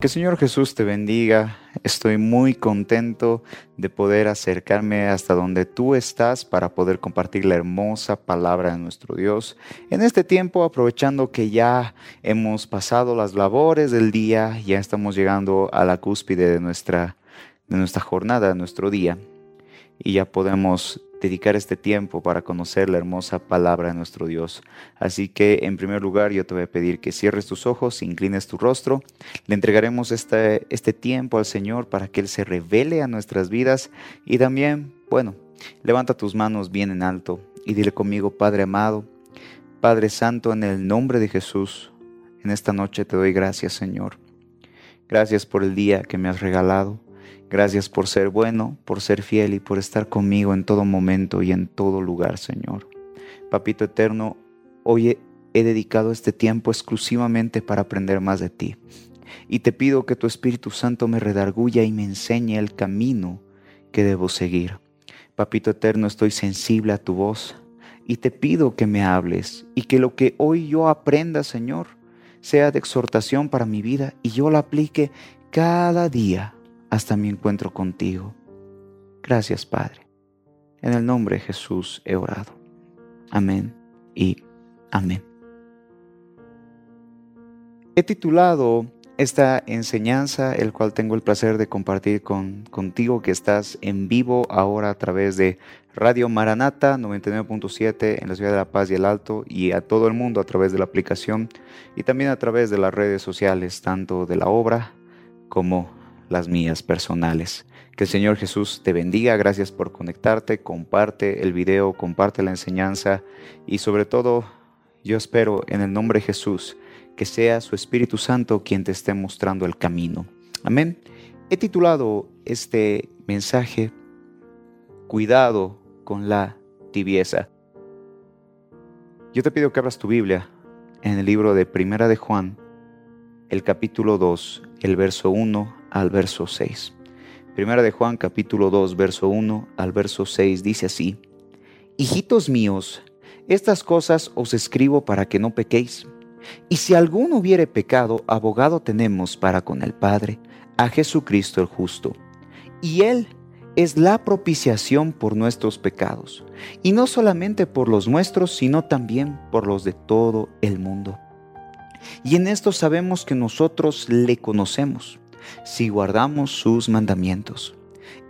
Que Señor Jesús te bendiga. Estoy muy contento de poder acercarme hasta donde tú estás para poder compartir la hermosa palabra de nuestro Dios. En este tiempo, aprovechando que ya hemos pasado las labores del día, ya estamos llegando a la cúspide de nuestra, de nuestra jornada, de nuestro día, y ya podemos dedicar este tiempo para conocer la hermosa palabra de nuestro Dios. Así que en primer lugar yo te voy a pedir que cierres tus ojos, inclines tu rostro, le entregaremos este, este tiempo al Señor para que Él se revele a nuestras vidas y también, bueno, levanta tus manos bien en alto y dile conmigo, Padre amado, Padre Santo, en el nombre de Jesús, en esta noche te doy gracias, Señor. Gracias por el día que me has regalado. Gracias por ser bueno, por ser fiel y por estar conmigo en todo momento y en todo lugar, Señor. Papito eterno, hoy he dedicado este tiempo exclusivamente para aprender más de ti. Y te pido que tu Espíritu Santo me redarguya y me enseñe el camino que debo seguir. Papito eterno, estoy sensible a tu voz y te pido que me hables y que lo que hoy yo aprenda, Señor, sea de exhortación para mi vida y yo lo aplique cada día hasta mi encuentro contigo. Gracias, Padre. En el nombre de Jesús he orado. Amén y amén. He titulado esta enseñanza, el cual tengo el placer de compartir con, contigo que estás en vivo ahora a través de Radio Maranata 99.7 en la ciudad de La Paz y el Alto y a todo el mundo a través de la aplicación y también a través de las redes sociales, tanto de la obra como las mías personales. Que el Señor Jesús te bendiga, gracias por conectarte, comparte el video, comparte la enseñanza y sobre todo yo espero en el nombre de Jesús que sea su Espíritu Santo quien te esté mostrando el camino. Amén. He titulado este mensaje Cuidado con la tibieza. Yo te pido que abras tu Biblia en el libro de Primera de Juan, el capítulo 2, el verso 1 al verso 6. Primera de Juan capítulo 2 verso 1 al verso 6 dice así, Hijitos míos, estas cosas os escribo para que no pequéis. Y si alguno hubiere pecado, abogado tenemos para con el Padre, a Jesucristo el justo. Y Él es la propiciación por nuestros pecados, y no solamente por los nuestros, sino también por los de todo el mundo. Y en esto sabemos que nosotros le conocemos si guardamos sus mandamientos.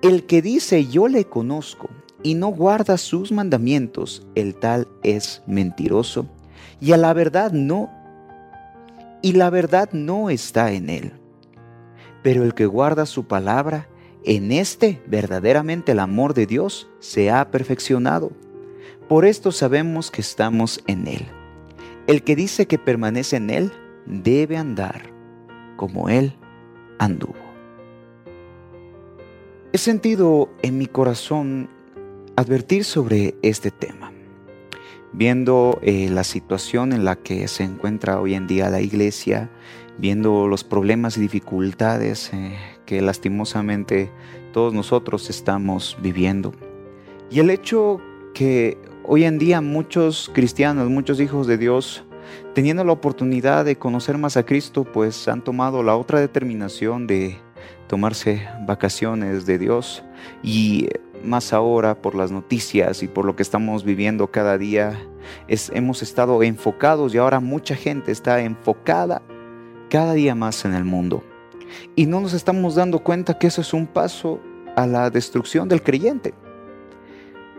El que dice yo le conozco y no guarda sus mandamientos, el tal es mentiroso y a la verdad no y la verdad no está en él. Pero el que guarda su palabra, en este verdaderamente el amor de Dios se ha perfeccionado. Por esto sabemos que estamos en él. El que dice que permanece en él debe andar como él anduvo. He sentido en mi corazón advertir sobre este tema, viendo eh, la situación en la que se encuentra hoy en día la iglesia, viendo los problemas y dificultades eh, que lastimosamente todos nosotros estamos viviendo. Y el hecho que hoy en día muchos cristianos, muchos hijos de Dios, teniendo la oportunidad de conocer más a Cristo, pues han tomado la otra determinación de tomarse vacaciones de Dios y más ahora por las noticias y por lo que estamos viviendo cada día, hemos estado enfocados y ahora mucha gente está enfocada cada día más en el mundo. Y no nos estamos dando cuenta que eso es un paso a la destrucción del creyente.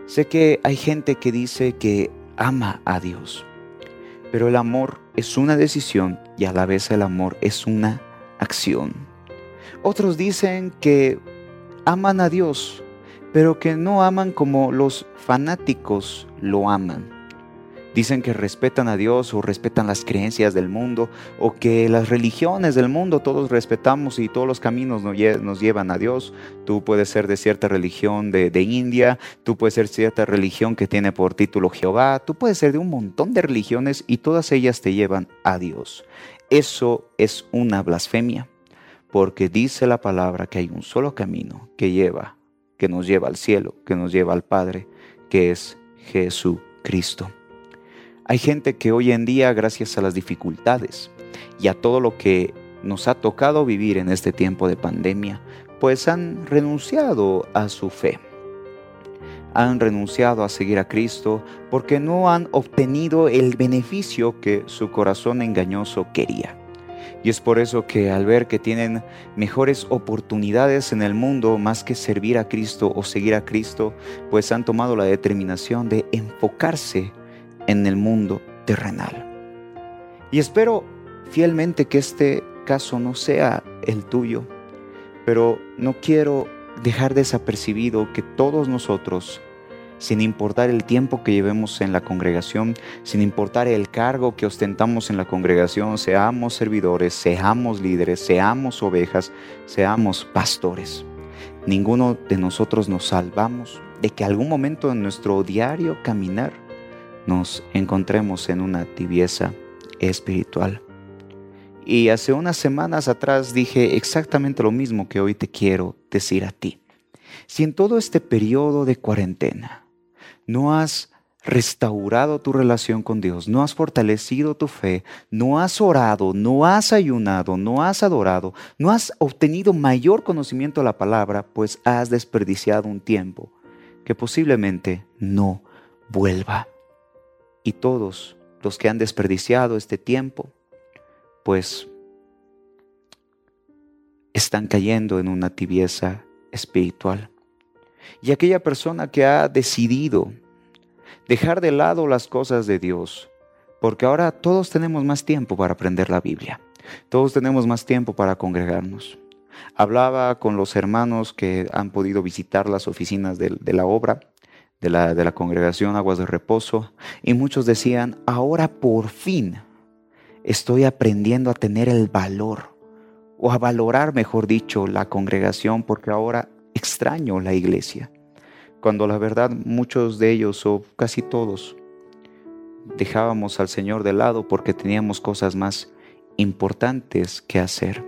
Sé que hay gente que dice que ama a Dios, pero el amor es una decisión y a la vez el amor es una acción. Otros dicen que aman a Dios, pero que no aman como los fanáticos lo aman. Dicen que respetan a Dios o respetan las creencias del mundo o que las religiones del mundo todos respetamos y todos los caminos nos llevan a Dios. Tú puedes ser de cierta religión de, India, tú puedes ser cierta religión que tiene por título Jehová, tú puedes ser de un montón de religiones y todas ellas te llevan a Dios. Eso es una blasfemia porque dice la palabra que hay un solo camino que lleva, que nos lleva al cielo, que nos lleva al Padre, que es Jesucristo. Hay gente que hoy en día, gracias a las dificultades y a todo lo que nos ha tocado vivir en este tiempo de pandemia, pues han renunciado a su fe. Han renunciado a seguir a Cristo porque no han obtenido el beneficio que su corazón engañoso quería. Y es por eso que al ver que tienen mejores oportunidades en el mundo más que servir a Cristo o seguir a Cristo, pues han tomado la determinación de enfocarse en el mundo terrenal. Y espero fielmente que este caso no sea el tuyo, pero no quiero dejar desapercibido que todos nosotros sin importar el tiempo que llevemos en la congregación, sin importar el cargo que ostentamos en la congregación, seamos servidores, seamos líderes, seamos ovejas, seamos pastores. Ninguno de nosotros nos salvamos de que algún momento en nuestro diario caminar nos encontremos en una tibieza espiritual. Y hace unas semanas atrás dije exactamente lo mismo que hoy te quiero decir a ti. Si en todo este periodo de cuarentena no has restaurado tu relación con Dios, no has fortalecido tu fe, no has orado, no has ayunado, no has adorado, no has obtenido mayor conocimiento de la palabra, pues has desperdiciado un tiempo que posiblemente no vuelva. Y todos los que han desperdiciado este tiempo, pues están cayendo en una tibieza espiritual. Y aquella persona que ha decidido dejar de lado las cosas de Dios, porque ahora todos tenemos más tiempo para aprender la Biblia, todos tenemos más tiempo para congregarnos. Hablaba con los hermanos que han podido visitar las oficinas de, la obra, de la, de la congregación Aguas de Reposo, y muchos decían, ahora por fin estoy aprendiendo a tener el valor, o a valorar, mejor dicho, la congregación, porque ahora extraño la iglesia, cuando la verdad muchos de ellos o casi todos dejábamos al Señor de lado porque teníamos cosas más importantes que hacer.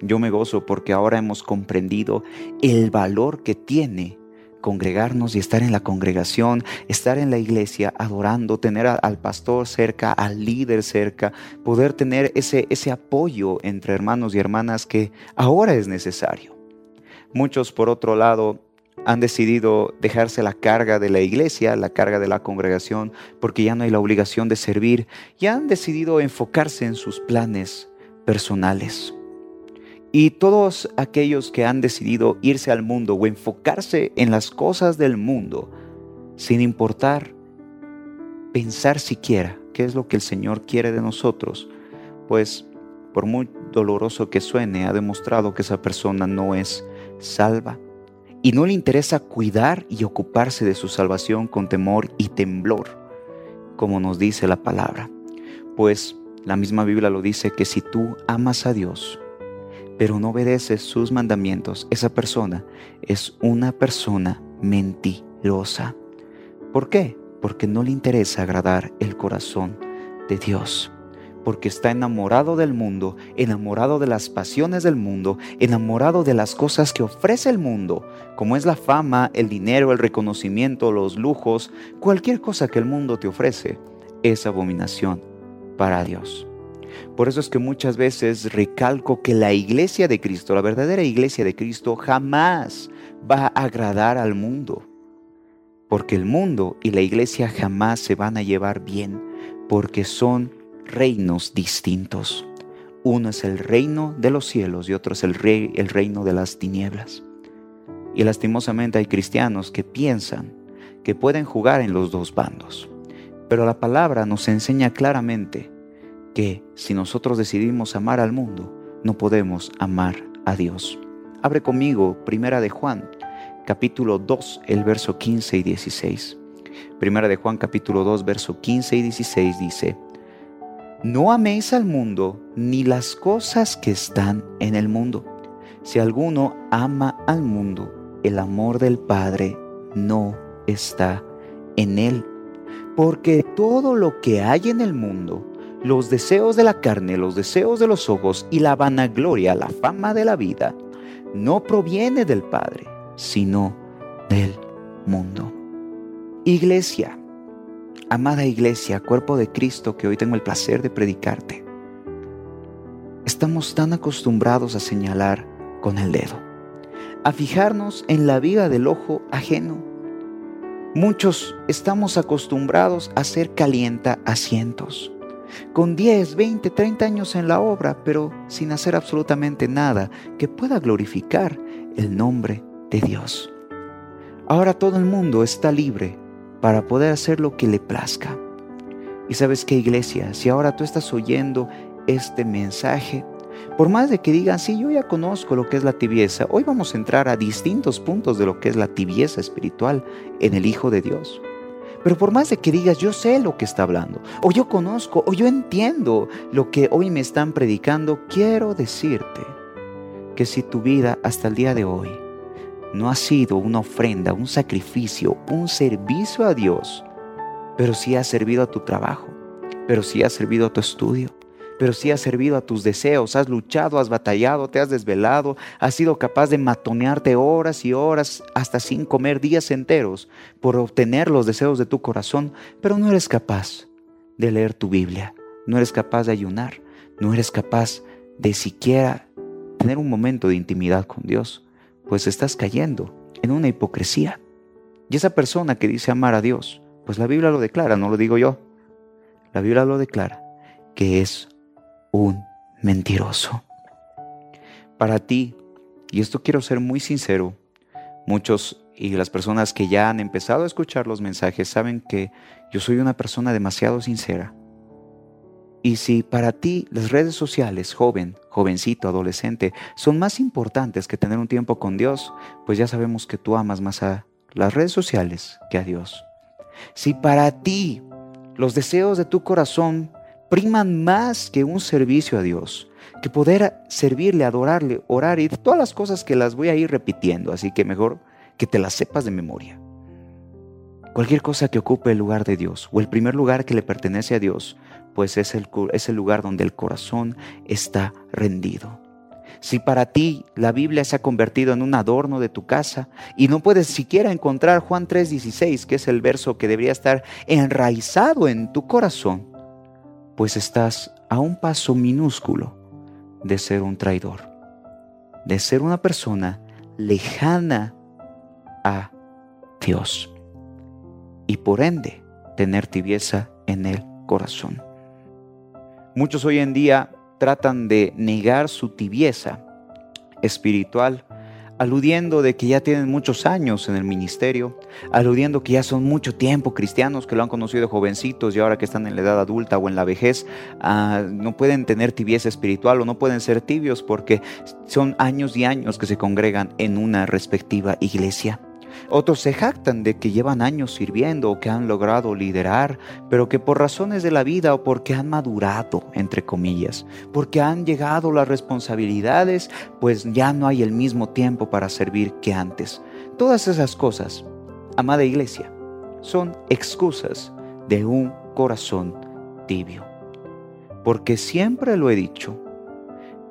Yo me gozo porque ahora hemos comprendido el valor que tiene congregarnos y estar en la congregación, estar en la iglesia adorando, tener al pastor cerca, al líder cerca, poder tener ese, ese apoyo entre hermanos y hermanas que ahora es necesario. Muchos, por otro lado, han decidido dejarse la carga de la iglesia, la carga de la congregación, porque ya no hay la obligación de servir, y han decidido enfocarse en sus planes personales. Y todos aquellos que han decidido irse al mundo o enfocarse en las cosas del mundo, sin importar pensar siquiera qué es lo que el Señor quiere de nosotros, pues por muy doloroso que suene, ha demostrado que esa persona no es salva y no le interesa cuidar y ocuparse de su salvación con temor y temblor, como nos dice la palabra. Pues la misma Biblia lo dice que si tú amas a Dios, pero no obedeces sus mandamientos, esa persona es una persona mentirosa. ¿Por qué? Porque no le interesa agradar el corazón de Dios porque está enamorado del mundo, enamorado de las pasiones del mundo, enamorado de las cosas que ofrece el mundo, como es la fama, el dinero, el reconocimiento, los lujos, cualquier cosa que el mundo te ofrece, es abominación para Dios. Por eso es que muchas veces recalco que la iglesia de Cristo, la verdadera iglesia de Cristo, jamás va a agradar al mundo. Porque el mundo y la iglesia jamás se van a llevar bien, porque son reinos distintos. Uno es el reino de los cielos y otro es el, rey, el reino de las tinieblas. Y lastimosamente hay cristianos que piensan que pueden jugar en los dos bandos. Pero la palabra nos enseña claramente que si nosotros decidimos amar al mundo, no podemos amar a Dios. Abre conmigo Primera de Juan, capítulo 2, el verso 15 y 16. Primera de Juan, capítulo 2, verso 15 y 16 dice, no améis al mundo ni las cosas que están en el mundo. Si alguno ama al mundo, el amor del Padre no está en él. Porque todo lo que hay en el mundo, los deseos de la carne, los deseos de los ojos y la vanagloria, la fama de la vida, no proviene del Padre, sino del mundo. Iglesia, Amada iglesia, cuerpo de Cristo que hoy tengo el placer de predicarte, estamos tan acostumbrados a señalar con el dedo, a fijarnos en la viga del ojo ajeno. Muchos estamos acostumbrados a ser calienta asientos, con 10, 20, 30 años en la obra, pero sin hacer absolutamente nada que pueda glorificar el nombre de Dios. Ahora todo el mundo está libre para poder hacer lo que le plazca. Y sabes qué, iglesia, si ahora tú estás oyendo este mensaje, por más de que digan, sí, yo ya conozco lo que es la tibieza, hoy vamos a entrar a distintos puntos de lo que es la tibieza espiritual en el Hijo de Dios. Pero por más de que digas, yo sé lo que está hablando, o yo conozco, o yo entiendo lo que hoy me están predicando, quiero decirte que si tu vida hasta el día de hoy no ha sido una ofrenda, un sacrificio, un servicio a Dios, pero sí ha servido a tu trabajo, pero sí ha servido a tu estudio, pero sí ha servido a tus deseos, has luchado, has batallado, te has desvelado, has sido capaz de matonearte horas y horas hasta sin comer días enteros por obtener los deseos de tu corazón, pero no eres capaz de leer tu Biblia, no eres capaz de ayunar, no eres capaz de siquiera tener un momento de intimidad con Dios, pues estás cayendo en una hipocresía. Y esa persona que dice amar a Dios, pues la Biblia lo declara, no lo digo yo. La Biblia lo declara, que es un mentiroso. Para ti, y esto quiero ser muy sincero, muchos y las personas que ya han empezado a escuchar los mensajes saben que yo soy una persona demasiado sincera. Y si para ti las redes sociales, joven, jovencito, adolescente, son más importantes que tener un tiempo con Dios, pues ya sabemos que tú amas más a las redes sociales que a Dios. Si para ti los deseos de tu corazón priman más que un servicio a Dios, que poder servirle, adorarle, orar y todas las cosas que las voy a ir repitiendo, así que mejor que te las sepas de memoria. Cualquier cosa que ocupe el lugar de Dios o el primer lugar que le pertenece a Dios, pues es el, es el lugar donde el corazón está rendido. Si para ti la Biblia se ha convertido en un adorno de tu casa y no puedes siquiera encontrar Juan 3:16, que es el verso que debería estar enraizado en tu corazón, pues estás a un paso minúsculo de ser un traidor, de ser una persona lejana a Dios y por ende tener tibieza en el corazón. Muchos hoy en día tratan de negar su tibieza espiritual aludiendo de que ya tienen muchos años en el ministerio, aludiendo que ya son mucho tiempo cristianos, que lo han conocido jovencitos y ahora que están en la edad adulta o en la vejez, ah, no pueden tener tibieza espiritual o no pueden ser tibios porque son años y años que se congregan en una respectiva iglesia. Otros se jactan de que llevan años sirviendo o que han logrado liderar, pero que por razones de la vida o porque han madurado, entre comillas, porque han llegado las responsabilidades, pues ya no hay el mismo tiempo para servir que antes. Todas esas cosas, amada iglesia, son excusas de un corazón tibio. Porque siempre lo he dicho,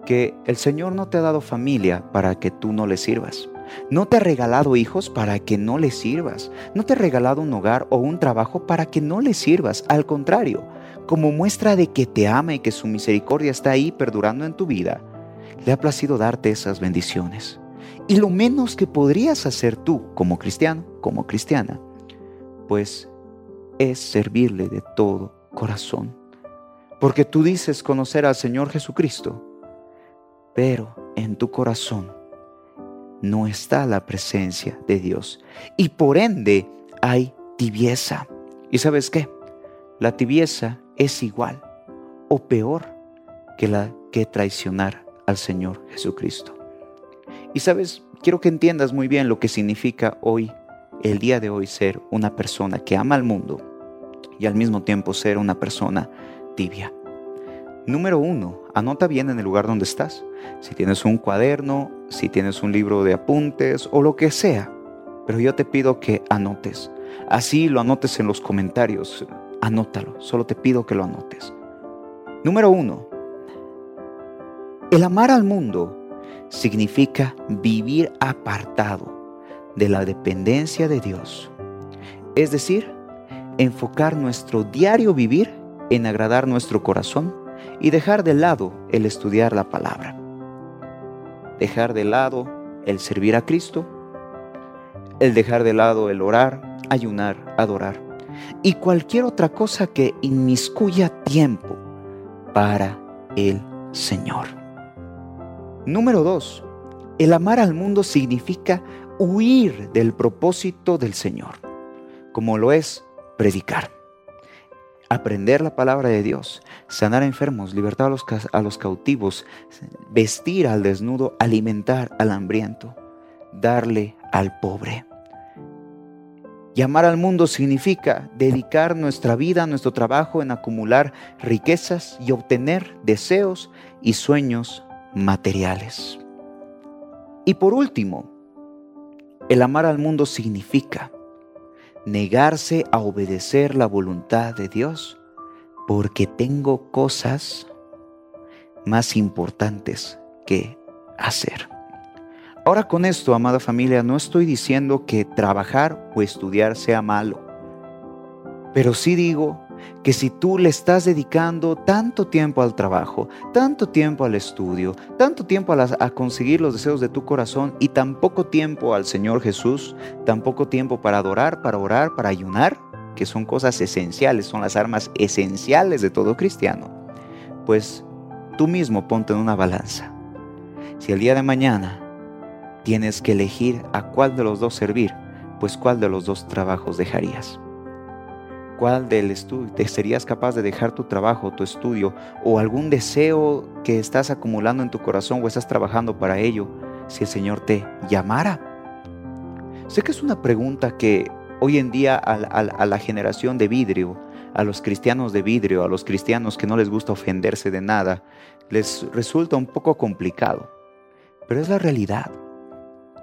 que el Señor no te ha dado familia para que tú no le sirvas. No te ha regalado hijos para que no le sirvas. No te ha regalado un hogar o un trabajo para que no le sirvas. Al contrario, como muestra de que te ama y que su misericordia está ahí perdurando en tu vida, le ha placido darte esas bendiciones. Y lo menos que podrías hacer tú como cristiano, como cristiana, pues es servirle de todo corazón. Porque tú dices conocer al Señor Jesucristo, pero en tu corazón no está la presencia de Dios. Y por ende hay tibieza. ¿Y sabes qué? La tibieza es igual o peor que la que traicionar al Señor Jesucristo. Y sabes, quiero que entiendas muy bien lo que significa hoy, el día de hoy, ser una persona que ama al mundo y al mismo tiempo ser una persona tibia. Número uno, anota bien en el lugar donde estás. Si tienes un cuaderno, si tienes un libro de apuntes o lo que sea. Pero yo te pido que anotes. Así lo anotes en los comentarios. Anótalo. Solo te pido que lo anotes. Número uno. El amar al mundo significa vivir apartado de la dependencia de Dios. Es decir, enfocar nuestro diario vivir en agradar nuestro corazón y dejar de lado el estudiar la palabra. Dejar de lado el servir a Cristo, el dejar de lado el orar, ayunar, adorar y cualquier otra cosa que inmiscuya tiempo para el Señor. Número 2. El amar al mundo significa huir del propósito del Señor, como lo es predicar aprender la palabra de Dios, sanar a enfermos, libertar a los, cautivos, vestir al desnudo, alimentar al hambriento, darle al pobre. Llamar al mundo significa dedicar nuestra vida, nuestro trabajo en acumular riquezas y obtener deseos y sueños materiales. Y por último, el amar al mundo significa negarse a obedecer la voluntad de Dios porque tengo cosas más importantes que hacer. Ahora con esto, amada familia, no estoy diciendo que trabajar o estudiar sea malo, pero sí digo que si tú le estás dedicando tanto tiempo al trabajo, tanto tiempo al estudio, tanto tiempo a, conseguir los deseos de tu corazón y tan poco tiempo al Señor Jesús, tan poco tiempo para adorar, para orar, para ayunar, que son cosas esenciales, son las armas esenciales de todo cristiano, pues tú mismo ponte en una balanza. Si el día de mañana tienes que elegir a cuál de los dos servir, pues cuál de los dos trabajos dejarías cuál del estudio te serías capaz de dejar tu trabajo, tu estudio o algún deseo que estás acumulando en tu corazón o estás trabajando para ello si el Señor te llamara. Sé que es una pregunta que hoy en día a, a la generación de vidrio, a los cristianos de vidrio, a los cristianos que no les gusta ofenderse de nada, les resulta un poco complicado, pero es la realidad.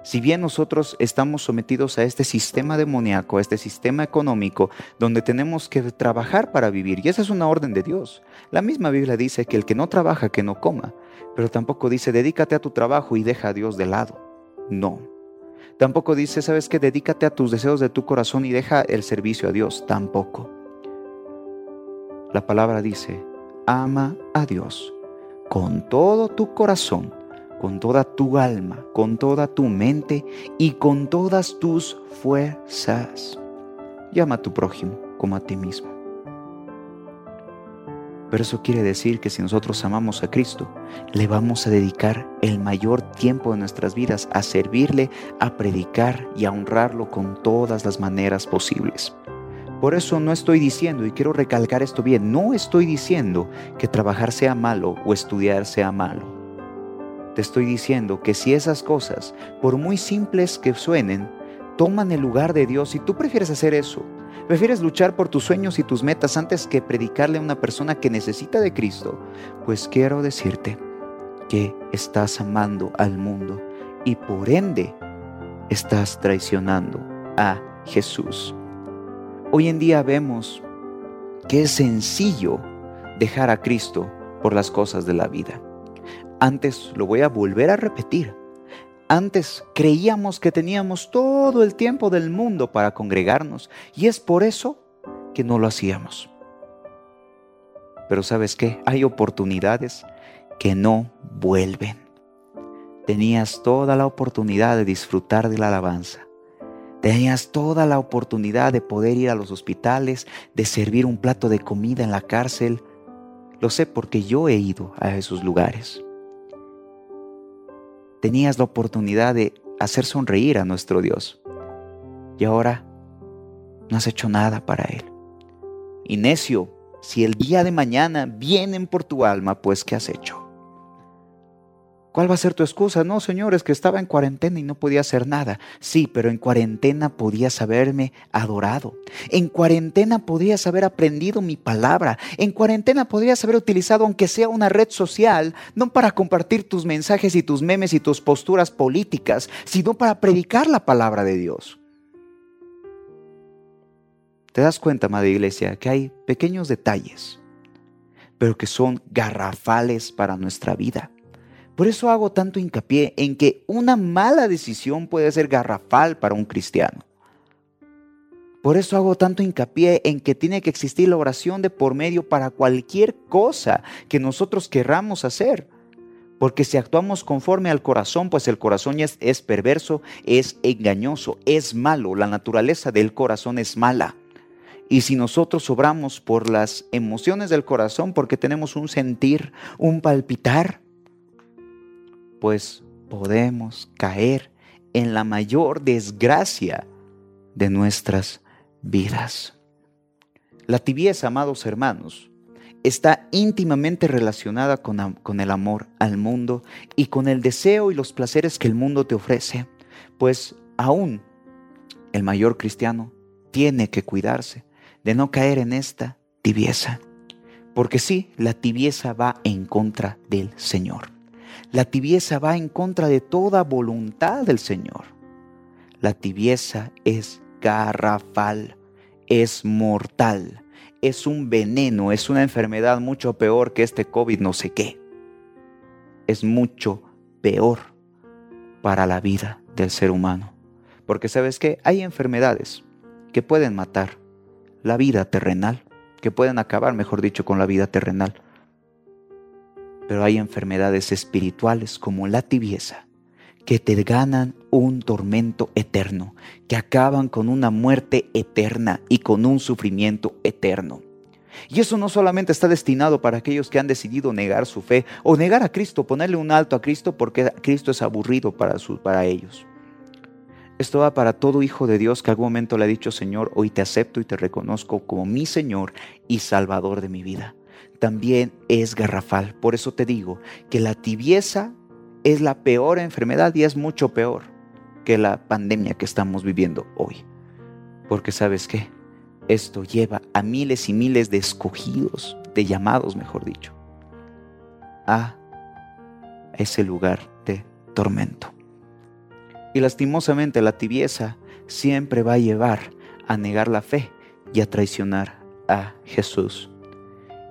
Si bien nosotros estamos sometidos a este sistema demoníaco, a este sistema económico, donde tenemos que trabajar para vivir, y esa es una orden de Dios. La misma Biblia dice que el que no trabaja, que no coma, pero tampoco dice, dedícate a tu trabajo y deja a Dios de lado. No. Tampoco dice, sabes que dedícate a tus deseos de tu corazón y deja el servicio a Dios. Tampoco. La palabra dice, ama a Dios con todo tu corazón con toda tu alma, con toda tu mente y con todas tus fuerzas. Llama a tu prójimo como a ti mismo. Pero eso quiere decir que si nosotros amamos a Cristo, le vamos a dedicar el mayor tiempo de nuestras vidas a servirle, a predicar y a honrarlo con todas las maneras posibles. Por eso no estoy diciendo, y quiero recalcar esto bien, no estoy diciendo que trabajar sea malo o estudiar sea malo te estoy diciendo que si esas cosas, por muy simples que suenen, toman el lugar de Dios y tú prefieres hacer eso, prefieres luchar por tus sueños y tus metas antes que predicarle a una persona que necesita de Cristo, pues quiero decirte que estás amando al mundo y por ende estás traicionando a Jesús. Hoy en día vemos que es sencillo dejar a Cristo por las cosas de la vida. Antes, lo voy a volver a repetir, antes creíamos que teníamos todo el tiempo del mundo para congregarnos y es por eso que no lo hacíamos. Pero sabes qué, hay oportunidades que no vuelven. Tenías toda la oportunidad de disfrutar de la alabanza. Tenías toda la oportunidad de poder ir a los hospitales, de servir un plato de comida en la cárcel. Lo sé porque yo he ido a esos lugares tenías la oportunidad de hacer sonreír a nuestro Dios. Y ahora no has hecho nada para Él. Y necio, si el día de mañana vienen por tu alma, pues ¿qué has hecho? ¿Cuál va a ser tu excusa? No, señores, que estaba en cuarentena y no podía hacer nada. Sí, pero en cuarentena podías haberme adorado. En cuarentena podías haber aprendido mi palabra. En cuarentena podrías haber utilizado, aunque sea una red social, no para compartir tus mensajes y tus memes y tus posturas políticas, sino para predicar la palabra de Dios. ¿Te das cuenta, Madre Iglesia, que hay pequeños detalles, pero que son garrafales para nuestra vida? Por eso hago tanto hincapié en que una mala decisión puede ser garrafal para un cristiano. Por eso hago tanto hincapié en que tiene que existir la oración de por medio para cualquier cosa que nosotros querramos hacer. Porque si actuamos conforme al corazón, pues el corazón es, es perverso, es engañoso, es malo. La naturaleza del corazón es mala. Y si nosotros obramos por las emociones del corazón, porque tenemos un sentir, un palpitar, pues podemos caer en la mayor desgracia de nuestras vidas. La tibieza, amados hermanos, está íntimamente relacionada con, el amor al mundo y con el deseo y los placeres que el mundo te ofrece, pues aún el mayor cristiano tiene que cuidarse de no caer en esta tibieza. Porque sí, la tibieza va en contra del Señor. La tibieza va en contra de toda voluntad del Señor. La tibieza es garrafal, es mortal, es un veneno, es una enfermedad mucho peor que este COVID no sé qué. Es mucho peor para la vida del ser humano. Porque sabes que hay enfermedades que pueden matar la vida terrenal, que pueden acabar, mejor dicho, con la vida terrenal. Pero hay enfermedades espirituales como la tibieza, que te ganan un tormento eterno, que acaban con una muerte eterna y con un sufrimiento eterno. Y eso no solamente está destinado para aquellos que han decidido negar su fe o negar a Cristo, ponerle un alto a Cristo porque Cristo es aburrido para, para ellos. Esto va para todo hijo de Dios que algún momento le ha dicho, Señor, hoy te acepto y te reconozco como mi Señor y Salvador de mi vida. También es garrafal. Por eso te digo que la tibieza es la peor enfermedad y es mucho peor que la pandemia que estamos viviendo hoy. Porque sabes qué? Esto lleva a miles y miles de escogidos, de llamados, mejor dicho, a ese lugar de tormento. Y lastimosamente la tibieza siempre va a llevar a negar la fe y a traicionar a Jesús.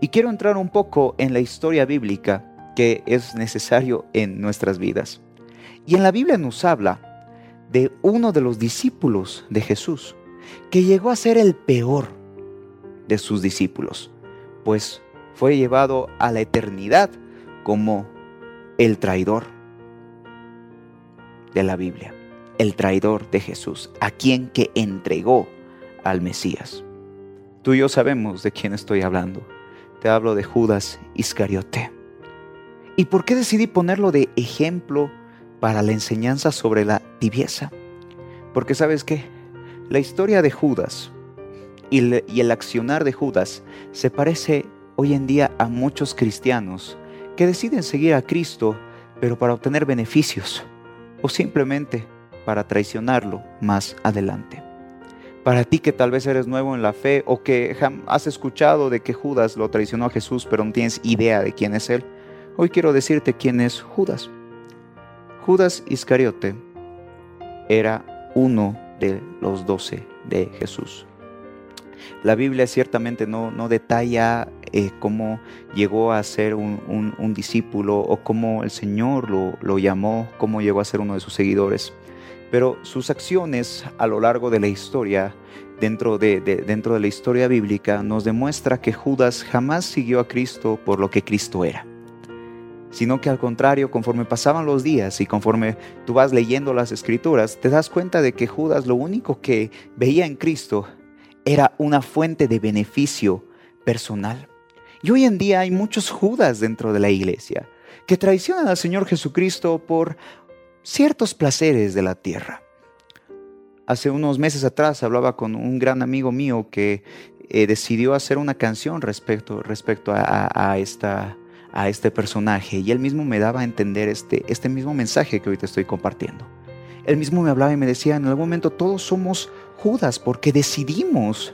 Y quiero entrar un poco en la historia bíblica que es necesario en nuestras vidas. Y en la Biblia nos habla de uno de los discípulos de Jesús, que llegó a ser el peor de sus discípulos, pues fue llevado a la eternidad como el traidor de la Biblia el traidor de Jesús, a quien que entregó al Mesías. Tú y yo sabemos de quién estoy hablando. Hablo de Judas Iscariote. ¿Y por qué decidí ponerlo de ejemplo para la enseñanza sobre la tibieza? Porque sabes qué, la historia de Judas y el accionar de Judas se parece hoy en día a muchos cristianos que deciden seguir a Cristo, pero para obtener beneficios o simplemente para traicionarlo más adelante. Para ti que tal vez eres nuevo en la fe o que has escuchado de que Judas lo traicionó a Jesús pero no tienes idea de quién es él, hoy quiero decirte quién es Judas. Judas Iscariote era uno de los doce de Jesús. La Biblia ciertamente no, no detalla eh, cómo llegó a ser un, discípulo o cómo el Señor lo, lo llamó, cómo llegó a ser uno de sus seguidores pero sus acciones a lo largo de la historia, dentro de, dentro de la historia bíblica, nos demuestra que Judas jamás siguió a Cristo por lo que Cristo era sino que al contrario, conforme pasaban los días y conforme tú vas leyendo las escrituras, te das cuenta de que Judas lo único que veía en Cristo era una fuente de beneficio personal. Y hoy en día hay muchos Judas dentro de la iglesia que traicionan al Señor Jesucristo por ciertos placeres de la tierra. Hace unos meses atrás hablaba con un gran amigo mío que eh, decidió hacer una canción respecto, respecto a, esta, a este personaje y él mismo me daba a entender este, este mismo mensaje que hoy te estoy compartiendo. Él mismo me hablaba y me decía, en algún momento todos somos Judas porque decidimos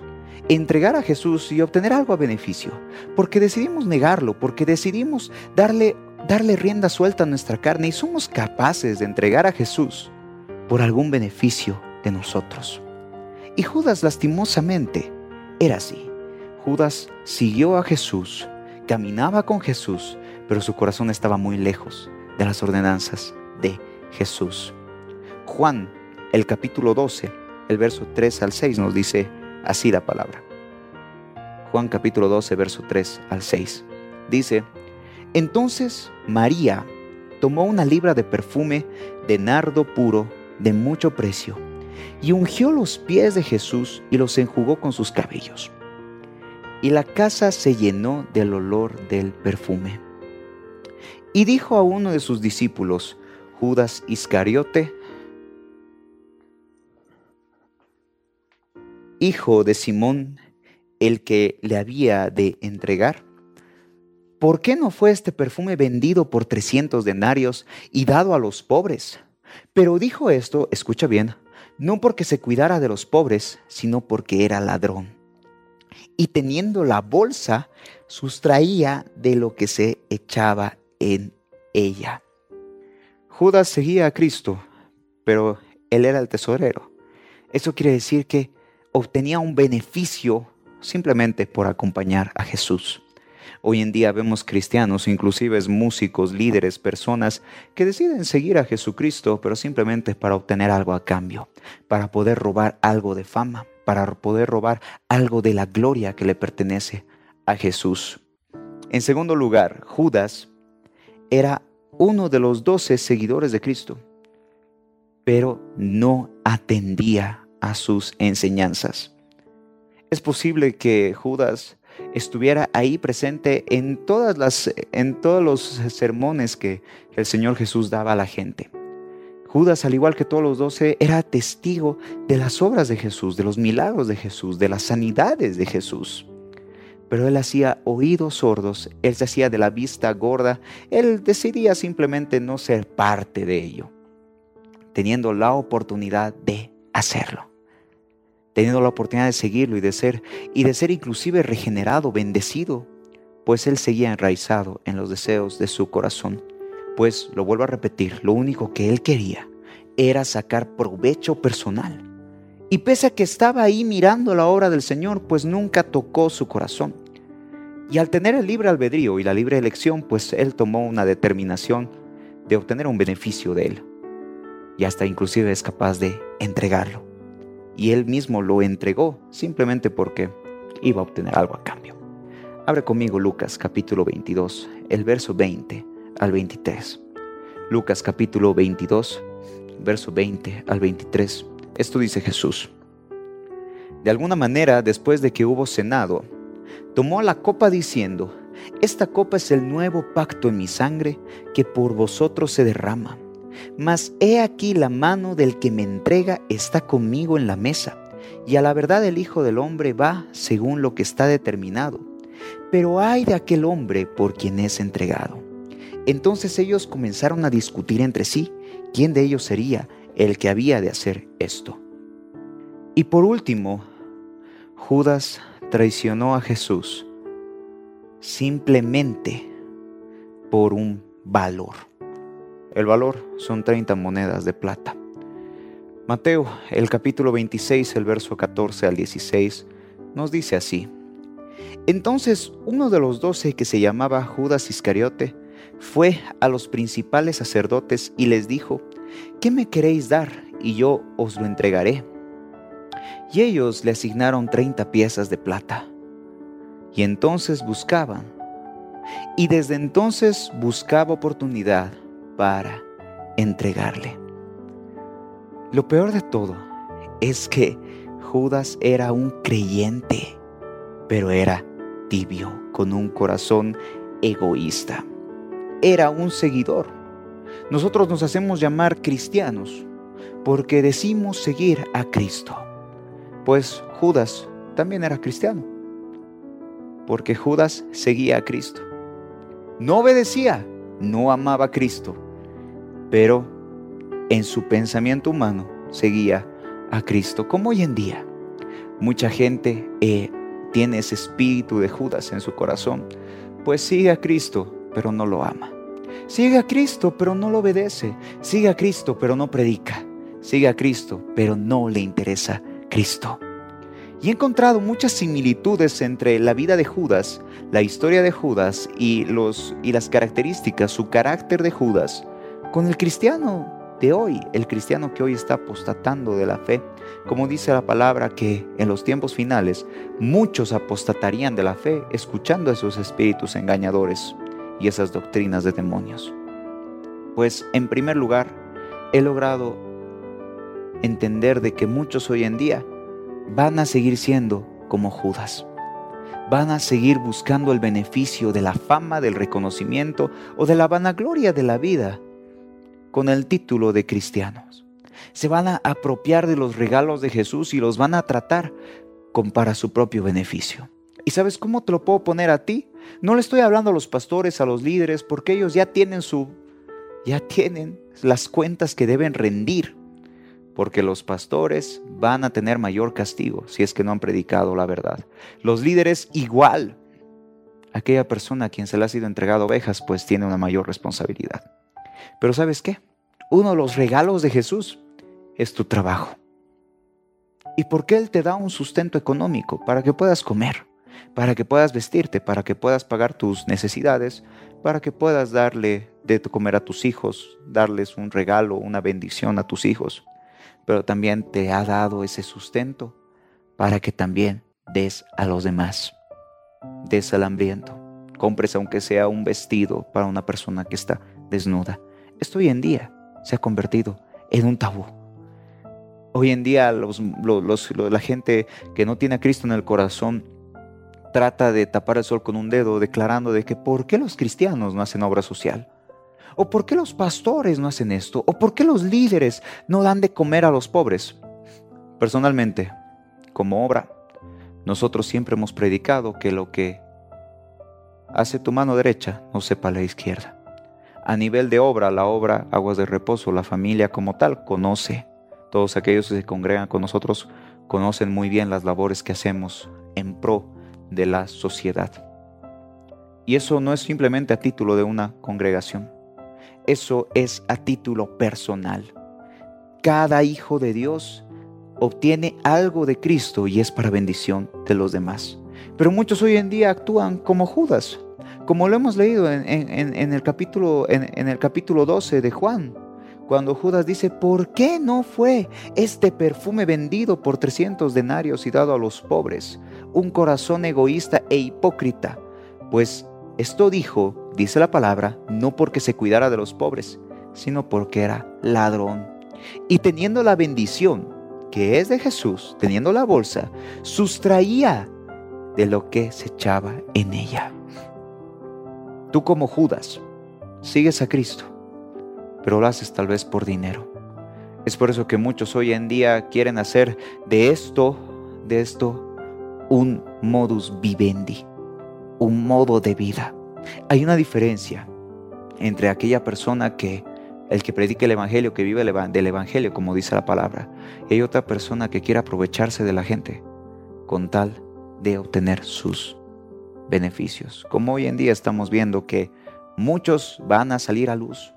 entregar a Jesús y obtener algo a beneficio, porque decidimos negarlo, porque decidimos darle darle rienda suelta a nuestra carne y somos capaces de entregar a Jesús por algún beneficio de nosotros. Y Judas lastimosamente era así. Judas siguió a Jesús, caminaba con Jesús, pero su corazón estaba muy lejos de las ordenanzas de Jesús. Juan, el capítulo 12, el verso 3 al 6 nos dice, así la palabra. Juan capítulo 12, verso 3 al 6. Dice, entonces María tomó una libra de perfume de nardo puro de mucho precio y ungió los pies de Jesús y los enjugó con sus cabellos. Y la casa se llenó del olor del perfume. Y dijo a uno de sus discípulos, Judas Iscariote, hijo de Simón, el que le había de entregar, ¿por qué no fue este perfume vendido por 300 denarios y dado a los pobres? Pero dijo esto, escucha bien, no porque se cuidara de los pobres, sino porque era ladrón. Y teniendo la bolsa, sustraía de lo que se echaba en ella. Judas seguía a Cristo, pero él era el tesorero. Eso quiere decir que obtenía un beneficio simplemente por acompañar a Jesús. Hoy en día vemos cristianos, inclusive músicos, líderes, personas que deciden seguir a Jesucristo, pero simplemente para obtener algo a cambio, para poder robar algo de fama, para poder robar algo de la gloria que le pertenece a Jesús. En segundo lugar, Judas era uno de los doce seguidores de Cristo, pero no atendía a sus enseñanzas. Es posible que Judas estuviera ahí presente en, todas las, en todos los sermones que el Señor Jesús daba a la gente. Judas, al igual que todos los doce, era testigo de las obras de Jesús, de los milagros de Jesús, de las sanidades de Jesús. Pero él hacía oídos sordos, él se hacía de la vista gorda, él decidía simplemente no ser parte de ello, teniendo la oportunidad de hacerlo teniendo la oportunidad de seguirlo y de ser y de ser inclusive regenerado, bendecido, pues él seguía enraizado en los deseos de su corazón. Pues lo vuelvo a repetir, lo único que él quería era sacar provecho personal. Y pese a que estaba ahí mirando la obra del Señor, pues nunca tocó su corazón. Y al tener el libre albedrío y la libre elección, pues él tomó una determinación de obtener un beneficio de él. Y hasta inclusive es capaz de entregarlo y él mismo lo entregó simplemente porque iba a obtener algo a cambio. Abre conmigo Lucas capítulo 22, el verso 20 al 23. Lucas capítulo 22, verso 20 al 23. Esto dice Jesús. De alguna manera, después de que hubo cenado, tomó la copa diciendo, Esta copa es el nuevo pacto en mi sangre que por vosotros se derrama. Mas he aquí la mano del que me entrega está conmigo en la mesa, y a la verdad el Hijo del Hombre va según lo que está determinado. Pero hay de aquel hombre por quien es entregado. Entonces ellos comenzaron a discutir entre sí quién de ellos sería el que había de hacer esto. Y por último, Judas traicionó a Jesús simplemente por un valor. El valor son 30 monedas de plata. Mateo, el capítulo 26, el verso 14 al 16, nos dice así. Entonces uno de los doce que se llamaba Judas Iscariote fue a los principales sacerdotes y les dijo, ¿qué me queréis dar? Y yo os lo entregaré. Y ellos le asignaron 30 piezas de plata. Y entonces buscaban. Y desde entonces buscaba oportunidad para entregarle. Lo peor de todo es que Judas era un creyente, pero era tibio, con un corazón egoísta. Era un seguidor. Nosotros nos hacemos llamar cristianos porque decimos seguir a Cristo. Pues Judas también era cristiano, porque Judas seguía a Cristo. No obedecía, no amaba a Cristo, pero en su pensamiento humano seguía a Cristo, como hoy en día. Mucha gente eh, tiene ese espíritu de Judas en su corazón, pues sigue a Cristo, pero no lo ama. Sigue a Cristo, pero no lo obedece. Sigue a Cristo, pero no predica. Sigue a Cristo, pero no le interesa Cristo. Y he encontrado muchas similitudes entre la vida de Judas, la historia de Judas y, los, y las características, su carácter de Judas, con el cristiano de hoy, el cristiano que hoy está apostatando de la fe, como dice la palabra que en los tiempos finales muchos apostatarían de la fe escuchando esos espíritus engañadores y esas doctrinas de demonios. Pues en primer lugar, he logrado entender de que muchos hoy en día van a seguir siendo como Judas. Van a seguir buscando el beneficio de la fama, del reconocimiento o de la vanagloria de la vida con el título de cristianos. Se van a apropiar de los regalos de Jesús y los van a tratar con para su propio beneficio. ¿Y sabes cómo te lo puedo poner a ti? No le estoy hablando a los pastores, a los líderes, porque ellos ya tienen su ya tienen las cuentas que deben rendir, porque los pastores van a tener mayor castigo si es que no han predicado la verdad. Los líderes igual. Aquella persona a quien se le ha sido entregado ovejas, pues tiene una mayor responsabilidad. Pero ¿sabes qué? Uno de los regalos de Jesús es tu trabajo. ¿Y por qué Él te da un sustento económico? Para que puedas comer, para que puedas vestirte, para que puedas pagar tus necesidades, para que puedas darle de comer a tus hijos, darles un regalo, una bendición a tus hijos. Pero también te ha dado ese sustento para que también des a los demás. Des al hambriento. Compres aunque sea un vestido para una persona que está desnuda. Esto hoy en día se ha convertido en un tabú. Hoy en día la gente que no tiene a Cristo en el corazón trata de tapar el sol con un dedo declarando de que ¿por qué los cristianos no hacen obra social? ¿O por qué los pastores no hacen esto? ¿O por qué los líderes no dan de comer a los pobres? Personalmente, como obra, nosotros siempre hemos predicado que lo que hace tu mano derecha no sepa la izquierda. A nivel de obra, la obra Aguas de Reposo, la familia como tal, conoce. Todos aquellos que se congregan con nosotros conocen muy bien las labores que hacemos en pro de la sociedad. Y eso no es simplemente a título de una congregación, eso es a título personal. Cada hijo de Dios obtiene algo de Cristo y es para bendición de los demás. Pero muchos hoy en día actúan como Judas, como lo hemos leído en, el, capítulo, en el capítulo 12 de Juan, cuando Judas dice, ¿por qué no fue este perfume vendido por 300 denarios y dado a los pobres? Un corazón egoísta e hipócrita. Pues esto dijo, dice la palabra, no porque se cuidara de los pobres, sino porque era ladrón. Y teniendo la bendición, que es de Jesús, teniendo la bolsa, sustraía de lo que se echaba en ella. Tú como Judas, sigues a Cristo, pero lo haces tal vez por dinero. Es por eso que muchos hoy en día quieren hacer de esto, de esto, un modus vivendi, un modo de vida. Hay una diferencia entre aquella persona que, el que predica el Evangelio, que vive del Evangelio, como dice la palabra, y otra persona que quiere aprovecharse de la gente con tal de obtener sus beneficios. Como hoy en día estamos viendo que muchos van a salir a luz,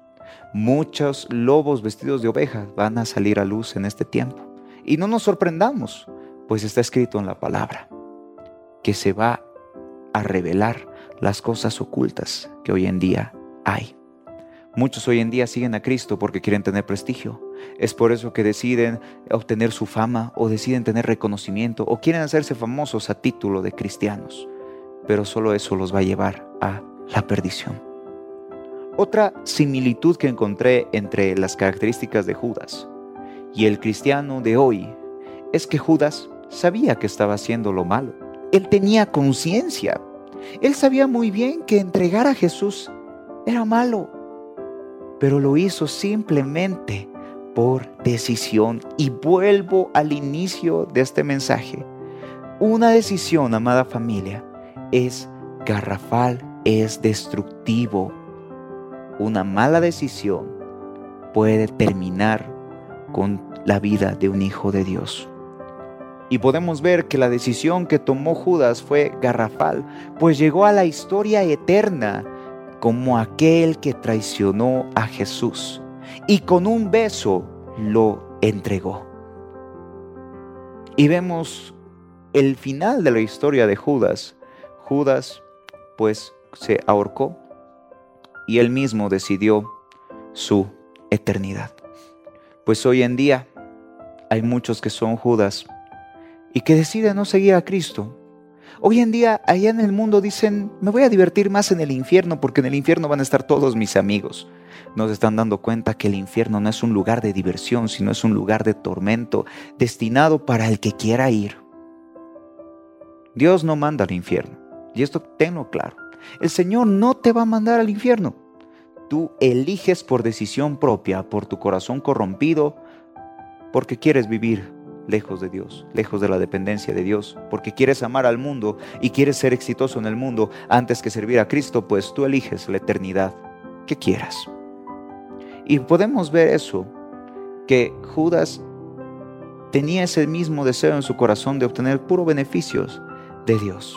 muchos lobos vestidos de ovejas van a salir a luz en este tiempo. Y no nos sorprendamos, pues está escrito en la palabra que se va a revelar las cosas ocultas que hoy en día hay. Muchos hoy en día siguen a Cristo porque quieren tener prestigio. Es por eso que deciden obtener su fama o deciden tener reconocimiento o quieren hacerse famosos a título de cristianos. Pero solo eso los va a llevar a la perdición. Otra similitud que encontré entre las características de Judas y el cristiano de hoy es que Judas sabía que estaba haciendo lo malo. Él tenía conciencia él sabía muy bien que entregar a Jesús era malo, pero lo hizo simplemente por decisión. Y vuelvo al inicio de este mensaje. Una decisión, amada familia, es garrafal, es destructivo. Una mala decisión puede terminar con la vida de un hijo de Dios. Y podemos ver que la decisión que tomó Judas fue garrafal, pues llegó a la historia eterna como aquel que traicionó a Jesús y con un beso lo entregó. Y vemos el final de la historia de Judas. Judas pues se ahorcó y él mismo decidió su eternidad. Pues hoy en día hay muchos que son Judas y que deciden no seguir a Cristo. Hoy en día allá en el mundo dicen, me voy a divertir más en el infierno porque en el infierno van a estar todos mis amigos. Nos están dando cuenta que el infierno no es un lugar de diversión, sino es un lugar de tormento destinado para el que quiera ir. Dios no manda al infierno. Y esto tenlo claro. El Señor no te va a mandar al infierno. Tú eliges por decisión propia, por tu corazón corrompido, porque quieres vivir lejos de Dios, lejos de la dependencia de Dios, porque quieres amar al mundo y quieres ser exitoso en el mundo antes que servir a Cristo, pues tú eliges la eternidad que quieras. Y podemos ver eso, que Judas tenía ese mismo deseo en su corazón de obtener puros beneficios de Dios.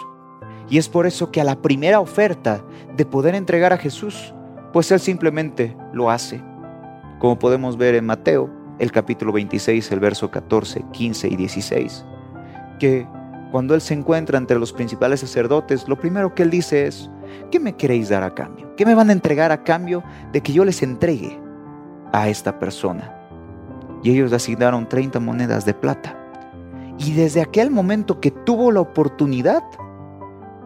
Y es por eso que a la primera oferta de poder entregar a Jesús, pues él simplemente lo hace. Como podemos ver en Mateo, el capítulo 26, el verso 14, 15 y 16, que cuando él se encuentra entre los principales sacerdotes, lo primero que él dice es, ¿qué me queréis dar a cambio? ¿Qué me van a entregar a cambio de que yo les entregue a esta persona? Y ellos le asignaron 30 monedas de plata. Y desde aquel momento que tuvo la oportunidad,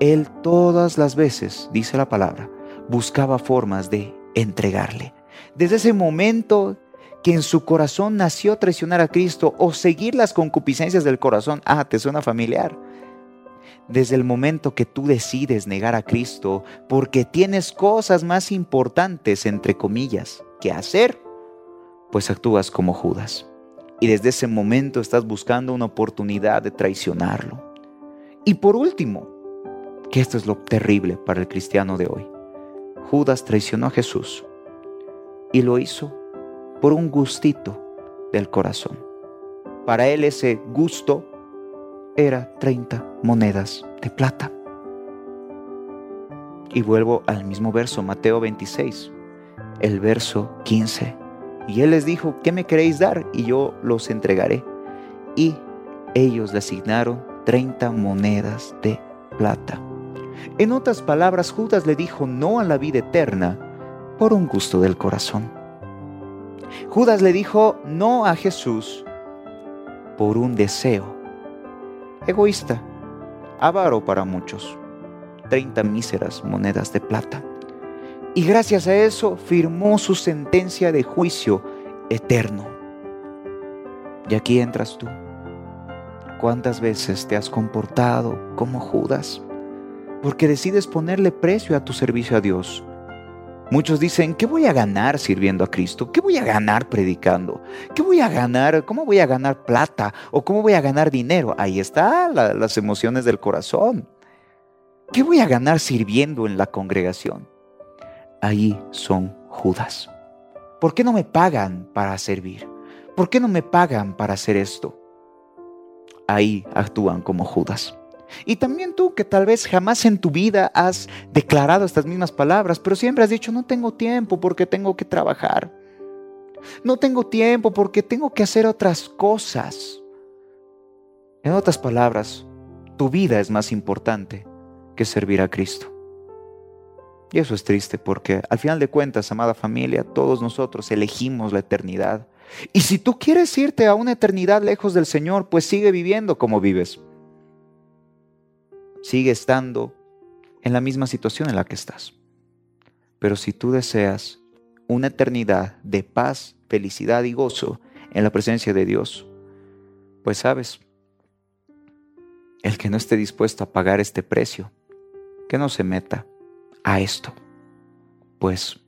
él todas las veces, dice la palabra, buscaba formas de entregarle. Desde ese momento que en su corazón nació traicionar a Cristo o seguir las concupiscencias del corazón, ah, te suena familiar. Desde el momento que tú decides negar a Cristo porque tienes cosas más importantes, entre comillas, que hacer, pues actúas como Judas. Y desde ese momento estás buscando una oportunidad de traicionarlo. Y por último, que esto es lo terrible para el cristiano de hoy. Judas traicionó a Jesús y lo hizo por un gustito del corazón. Para él ese gusto era 30 monedas de plata. Y vuelvo al mismo verso, Mateo 26, el verso 15. Y él les dijo, ¿qué me queréis dar? Y yo los entregaré. Y ellos le asignaron 30 monedas de plata. En otras palabras, Judas le dijo no a la vida eterna por un gusto del corazón. Judas le dijo no a Jesús por un deseo egoísta, avaro para muchos, 30 míseras monedas de plata. Y gracias a eso firmó su sentencia de juicio eterno. Y aquí entras tú. ¿Cuántas veces te has comportado como Judas? Porque decides ponerle precio a tu servicio a Dios. Muchos dicen, ¿qué voy a ganar sirviendo a Cristo? ¿Qué voy a ganar predicando? ¿Qué voy a ganar? ¿Cómo voy a ganar plata? ¿O cómo voy a ganar dinero? Ahí están las emociones del corazón. ¿Qué voy a ganar sirviendo en la congregación? Ahí son Judas. ¿Por qué no me pagan para servir? ¿Por qué no me pagan para hacer esto? Ahí actúan como Judas. Y también tú que tal vez jamás en tu vida has declarado estas mismas palabras, pero siempre has dicho, no tengo tiempo porque tengo que trabajar. No tengo tiempo porque tengo que hacer otras cosas. En otras palabras, tu vida es más importante que servir a Cristo. Y eso es triste porque al final de cuentas, amada familia, todos nosotros elegimos la eternidad. Y si tú quieres irte a una eternidad lejos del Señor, pues sigue viviendo como vives sigue estando en la misma situación en la que estás. Pero si tú deseas una eternidad de paz, felicidad y gozo en la presencia de Dios, pues sabes, el que no esté dispuesto a pagar este precio, que no se meta a esto, pues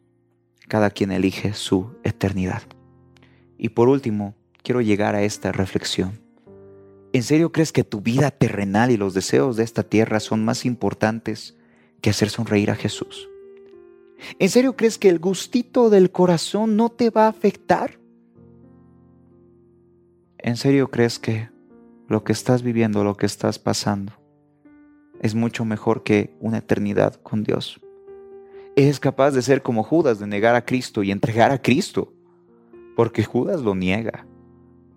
cada quien elige su eternidad. Y por último, quiero llegar a esta reflexión. ¿En serio crees que tu vida terrenal y los deseos de esta tierra son más importantes que hacer sonreír a Jesús? ¿En serio crees que el gustito del corazón no te va a afectar? ¿En serio crees que lo que estás viviendo, lo que estás pasando, es mucho mejor que una eternidad con Dios? ¿Eres capaz de ser como Judas, de negar a Cristo y entregar a Cristo? Porque Judas lo niega.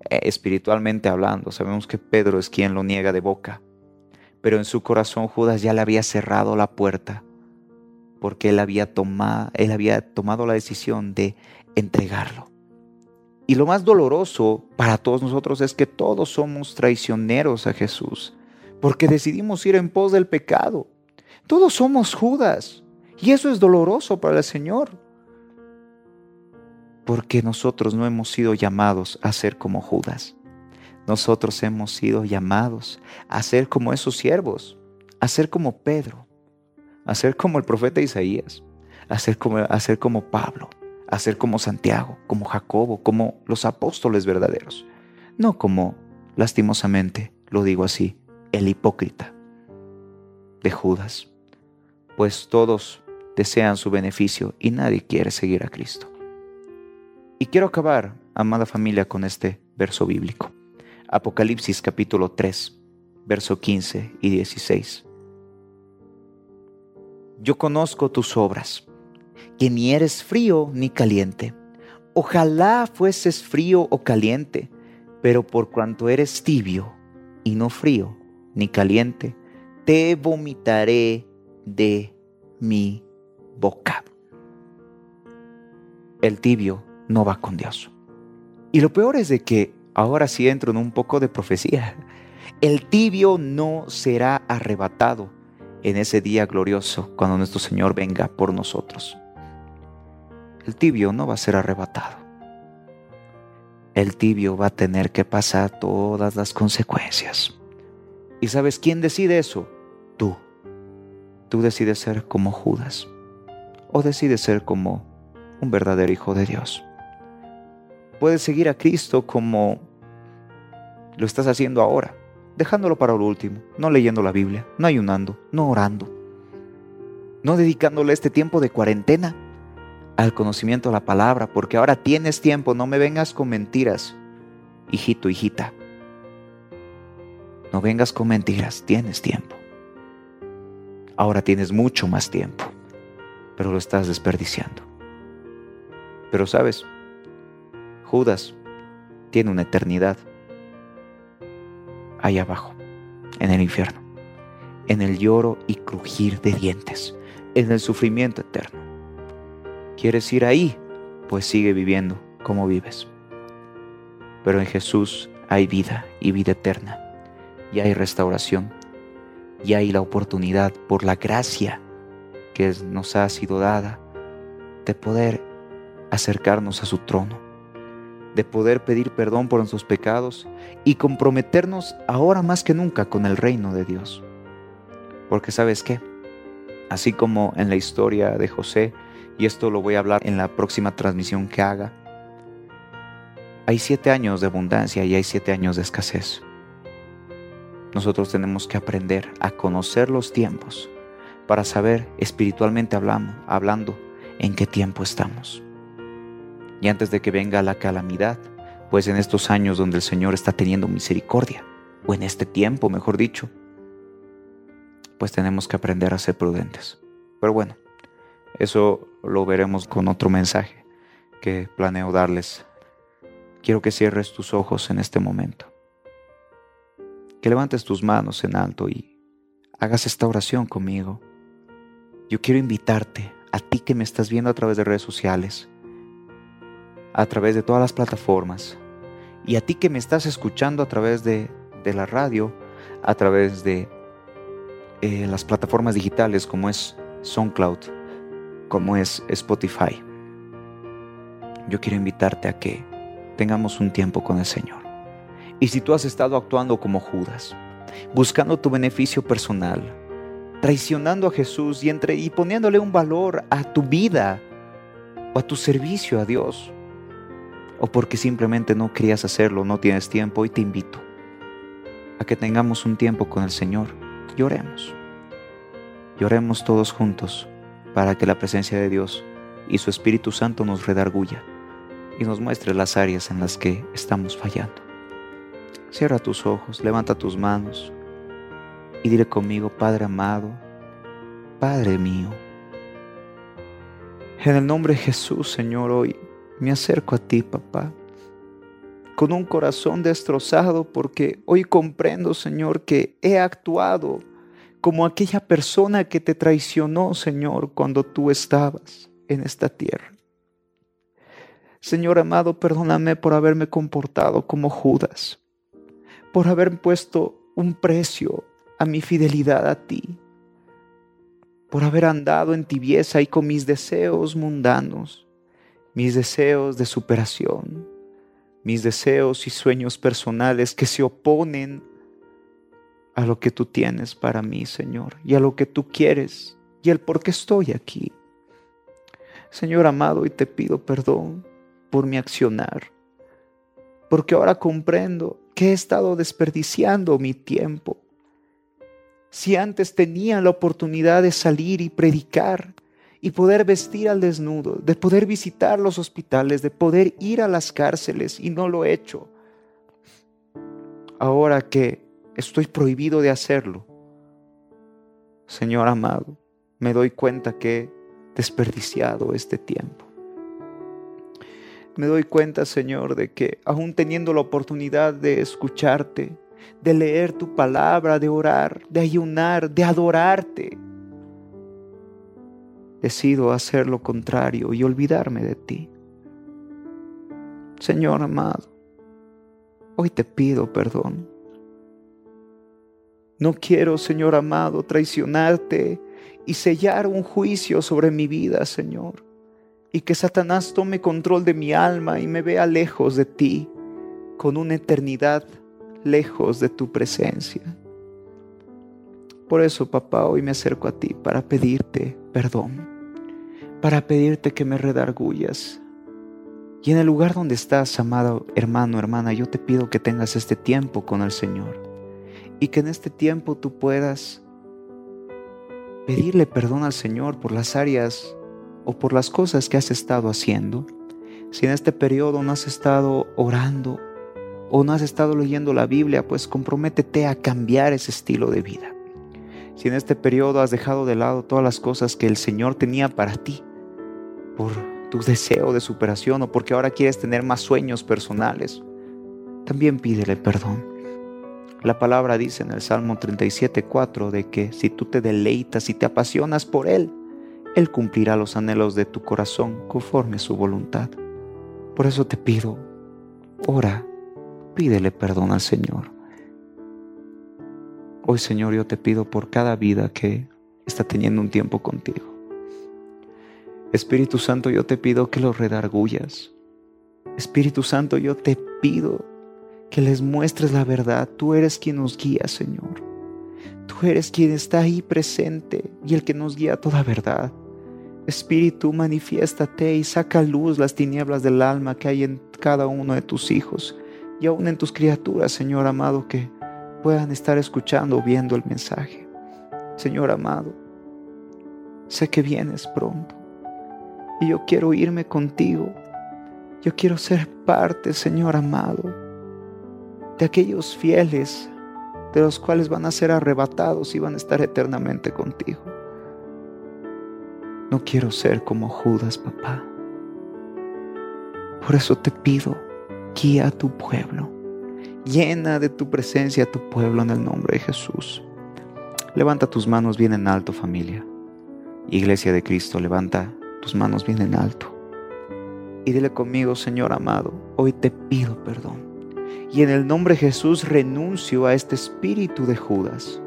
Eh, espiritualmente hablando. Sabemos que Pedro es quien lo niega de boca, pero en su corazón Judas ya le había cerrado la puerta porque él había, tomado, él había tomado la decisión de entregarlo. Y lo más doloroso para todos nosotros es que todos somos traicioneros a Jesús, porque decidimos ir en pos del pecado. Todos somos Judas, y eso es doloroso para el Señor, porque nosotros no hemos sido llamados a ser como Judas. Nosotros hemos sido llamados a ser como esos siervos, a ser como Pedro, a ser como el profeta Isaías, a ser como, a ser como Pablo, a ser como Santiago, como Jacobo, como los apóstoles verdaderos, no como, lastimosamente, lo digo así, el hipócrita de Judas, pues todos desean su beneficio y nadie quiere seguir a Cristo. Y quiero acabar, amada familia, con este verso bíblico. Apocalipsis capítulo 3, verso 15 y 16. Yo conozco tus obras que ni eres frío ni caliente. Ojalá fueses frío o caliente, pero por cuanto eres tibio y no frío ni caliente, te vomitaré de mi boca. El tibio no va con Dios. Y lo peor es de que ahora sí entro en un poco de profecía. El tibio no será arrebatado en ese día glorioso cuando nuestro Señor venga por nosotros el tibio no va a ser arrebatado. El tibio va a tener que pasar todas las consecuencias. ¿Y sabes quién decide eso? Tú. Tú decides ser como Judas o decides ser como un verdadero hijo de Dios. Puedes seguir a Cristo como lo estás haciendo ahora, dejándolo para lo último, no leyendo la Biblia, no ayunando, no orando, no dedicándole este tiempo de cuarentena al conocimiento de la palabra, porque ahora tienes tiempo, no me vengas con mentiras, hijito, hijita. No vengas con mentiras, tienes tiempo. Ahora tienes mucho más tiempo, pero lo estás desperdiciando. Pero sabes, Judas tiene una eternidad ahí abajo, en el infierno, en el lloro y crujir de dientes, en el sufrimiento eterno. ¿Quieres ir ahí? Pues sigue viviendo como vives. Pero en Jesús hay vida y vida eterna. Y hay restauración. Y hay la oportunidad por la gracia que nos ha sido dada de poder acercarnos a su trono, de poder pedir perdón por nuestros pecados y comprometernos ahora más que nunca con el reino de Dios. Porque sabes qué, así como en la historia de José, y esto lo voy a hablar en la próxima transmisión que haga, hay siete años de abundancia y hay siete años de escasez. Nosotros tenemos que aprender a conocer los tiempos para saber espiritualmente hablando, hablando en qué tiempo estamos. Y antes de que venga la calamidad, pues en estos años donde el Señor está teniendo misericordia, o en este tiempo, mejor dicho, pues tenemos que aprender a ser prudentes. Pero bueno, eso lo veremos con otro mensaje que planeo darles. Quiero que cierres tus ojos en este momento. Que levantes tus manos en alto y hagas esta oración conmigo. Yo quiero invitarte a ti que me estás viendo a través de redes sociales, a través de todas las plataformas, y a ti que me estás escuchando a través de, la radio, a través de eh, las plataformas digitales como es SoundCloud, como es Spotify. Yo quiero invitarte a que tengamos un tiempo con el Señor. Y si tú has estado actuando como Judas, buscando tu beneficio personal, traicionando a Jesús y, entre, y poniéndole un valor a tu vida o a tu servicio a Dios, o porque simplemente no querías hacerlo, no tienes tiempo, hoy te invito a que tengamos un tiempo con el Señor y oremos. Y todos juntos para que la presencia de Dios y su Espíritu Santo nos redarguya y nos muestre las áreas en las que estamos fallando. Cierra tus ojos, levanta tus manos y dile conmigo, Padre amado, Padre mío, en el nombre de Jesús, Señor, hoy me acerco a ti, papá, con un corazón destrozado porque hoy comprendo, Señor, que he actuado como aquella persona que te traicionó, Señor, cuando tú estabas en esta tierra. Señor amado, perdóname por haberme comportado como Judas, por haber puesto un precio a mi fidelidad a ti, por haber andado en tibieza y con mis deseos mundanos, mis deseos de superación, mis deseos y sueños personales que se oponen a lo que tú tienes para mí, Señor, y a lo que tú quieres, y el por qué estoy aquí. Señor amado, y te pido perdón por mi accionar, porque ahora comprendo que he estado desperdiciando mi tiempo. Si antes tenía la oportunidad de salir y predicar y poder vestir al desnudo, de poder visitar los hospitales, de poder ir a las cárceles y no lo he hecho. Ahora que estoy prohibido de hacerlo, Señor amado, me doy cuenta que he desperdiciado este tiempo me doy cuenta, Señor, de que aún teniendo la oportunidad de escucharte, de leer tu palabra, de orar, de ayunar, de adorarte, decido hacer lo contrario y olvidarme de ti. Señor amado, hoy te pido perdón. No quiero, Señor amado, traicionarte y sellar un juicio sobre mi vida, Señor y que Satanás tome control de mi alma y me vea lejos de ti, con una eternidad lejos de tu presencia. Por eso, papá, hoy me acerco a ti para pedirte perdón, para pedirte que me redargullas. Y en el lugar donde estás, amado hermano, hermana, yo te pido que tengas este tiempo con el Señor y que en este tiempo tú puedas pedirle perdón al Señor por las áreas o por las cosas que has estado haciendo, si en este periodo no has estado orando o no has estado leyendo la Biblia, pues comprométete a cambiar ese estilo de vida. Si en este periodo has dejado de lado todas las cosas que el Señor tenía para ti, por tu deseo de superación o porque ahora quieres tener más sueños personales, también pídele perdón. La palabra dice en el Salmo 37.4 de que si tú te deleitas y te apasionas por Él, él cumplirá los anhelos de tu corazón conforme a su voluntad. Por eso te pido, ora, pídele perdón al Señor. Hoy, Señor, yo te pido por cada vida que está teniendo un tiempo contigo. Espíritu Santo, yo te pido que los redargullas. Espíritu Santo, yo te pido que les muestres la verdad. Tú eres quien nos guía, Señor. Tú eres quien está ahí presente y el que nos guía a toda verdad. Espíritu, manifiéstate y saca luz las tinieblas del alma que hay en cada uno de tus hijos y aún en tus criaturas, Señor amado, que puedan estar escuchando o viendo el mensaje. Señor amado, sé que vienes pronto y yo quiero irme contigo. Yo quiero ser parte, Señor amado, de aquellos fieles de los cuales van a ser arrebatados y van a estar eternamente contigo. No quiero ser como Judas, papá. Por eso te pido, guía a tu pueblo. Llena de tu presencia a tu pueblo en el nombre de Jesús. Levanta tus manos bien en alto, familia. Iglesia de Cristo, levanta tus manos bien en alto. Y dile conmigo, Señor amado, hoy te pido perdón. Y en el nombre de Jesús renuncio a este espíritu de Judas,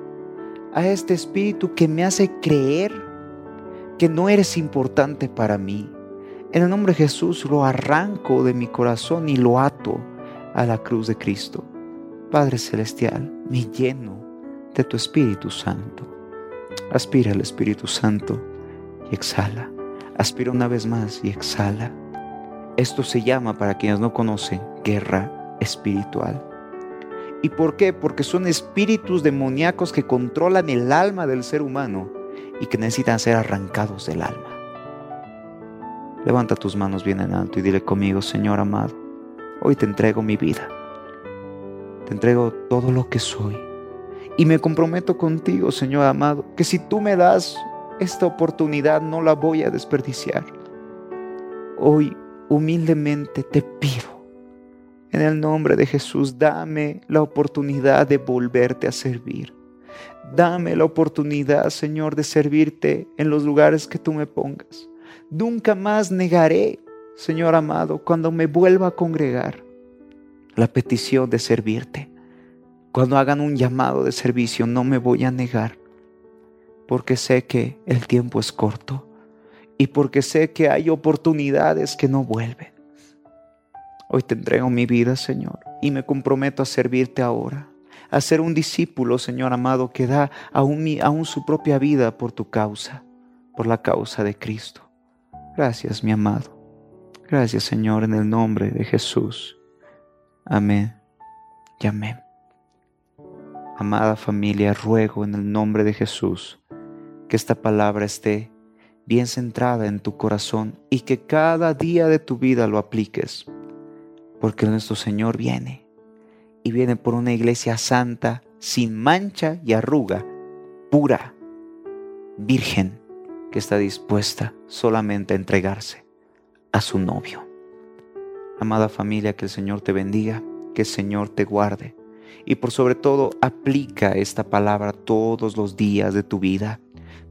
a este espíritu que me hace creer que no eres importante para mí. En el nombre de Jesús lo arranco de mi corazón y lo ato a la cruz de Cristo. Padre Celestial, me lleno de tu Espíritu Santo. Aspira al Espíritu Santo y exhala. Aspira una vez más y exhala. Esto se llama, para quienes no conocen, guerra espiritual. ¿Y por qué? Porque son espíritus demoníacos que controlan el alma del ser humano y que necesitan ser arrancados del alma. Levanta tus manos bien en alto y dile conmigo, Señor amado, hoy te entrego mi vida. Te entrego todo lo que soy. Y me comprometo contigo, Señor amado, que si tú me das esta oportunidad no la voy a desperdiciar. Hoy humildemente te pido, en el nombre de Jesús, dame la oportunidad de volverte a servir. Dame la oportunidad, Señor, de servirte en los lugares que tú me pongas. Nunca más negaré Señor amado, cuando me vuelva a congregar, la petición de servirte. Cuando hagan un llamado de servicio, no me voy a negar, porque sé que el tiempo es corto y porque sé que hay oportunidades que no vuelven. Hoy te entrego mi vida, Señor, y me comprometo a servirte ahora, a ser un discípulo, Señor amado, que da aún, aún su propia vida por tu causa, por la causa de Cristo. Gracias, mi amado. Gracias Señor en el nombre de Jesús. Amén y amén. Amada familia, ruego en el nombre de Jesús que esta palabra esté bien centrada en tu corazón y que cada día de tu vida lo apliques, porque nuestro Señor viene y viene por una iglesia santa, sin mancha y arruga, pura, virgen, que está dispuesta solamente a entregarse a su novio. Amada familia, que el Señor te bendiga, que el Señor te guarde y por sobre todo aplica esta palabra todos los días de tu vida.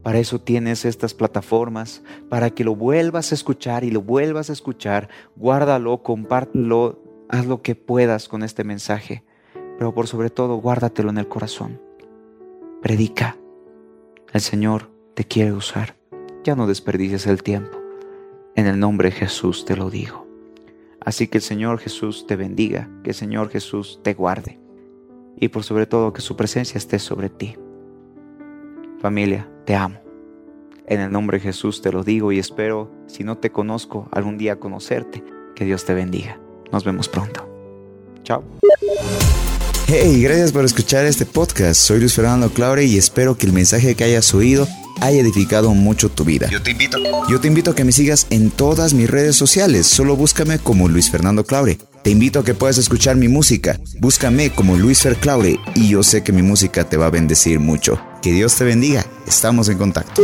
Para eso tienes estas plataformas, para que lo vuelvas a escuchar y lo vuelvas a escuchar. Guárdalo, compártelo, haz lo que puedas con este mensaje, pero por sobre todo guárdatelo en el corazón. Predica. El Señor te quiere usar. Ya no desperdicies el tiempo. En el nombre de Jesús te lo digo. Así que el Señor Jesús te bendiga, que el Señor Jesús te guarde y por sobre todo que su presencia esté sobre ti. Familia, te amo. En el nombre de Jesús te lo digo y espero, si no te conozco, algún día conocerte. Que Dios te bendiga. Nos vemos pronto. Chao. Hey, gracias por escuchar este podcast. Soy Luis Fernando Claure y espero que el mensaje que hayas oído haya edificado mucho tu vida. Yo te invito. Yo te invito a que me sigas en todas mis redes sociales. Solo búscame como Luis Fernando Claure. Te invito a que puedas escuchar mi música. Búscame como Luis Fer Claure y yo sé que mi música te va a bendecir mucho. Que Dios te bendiga. Estamos en contacto.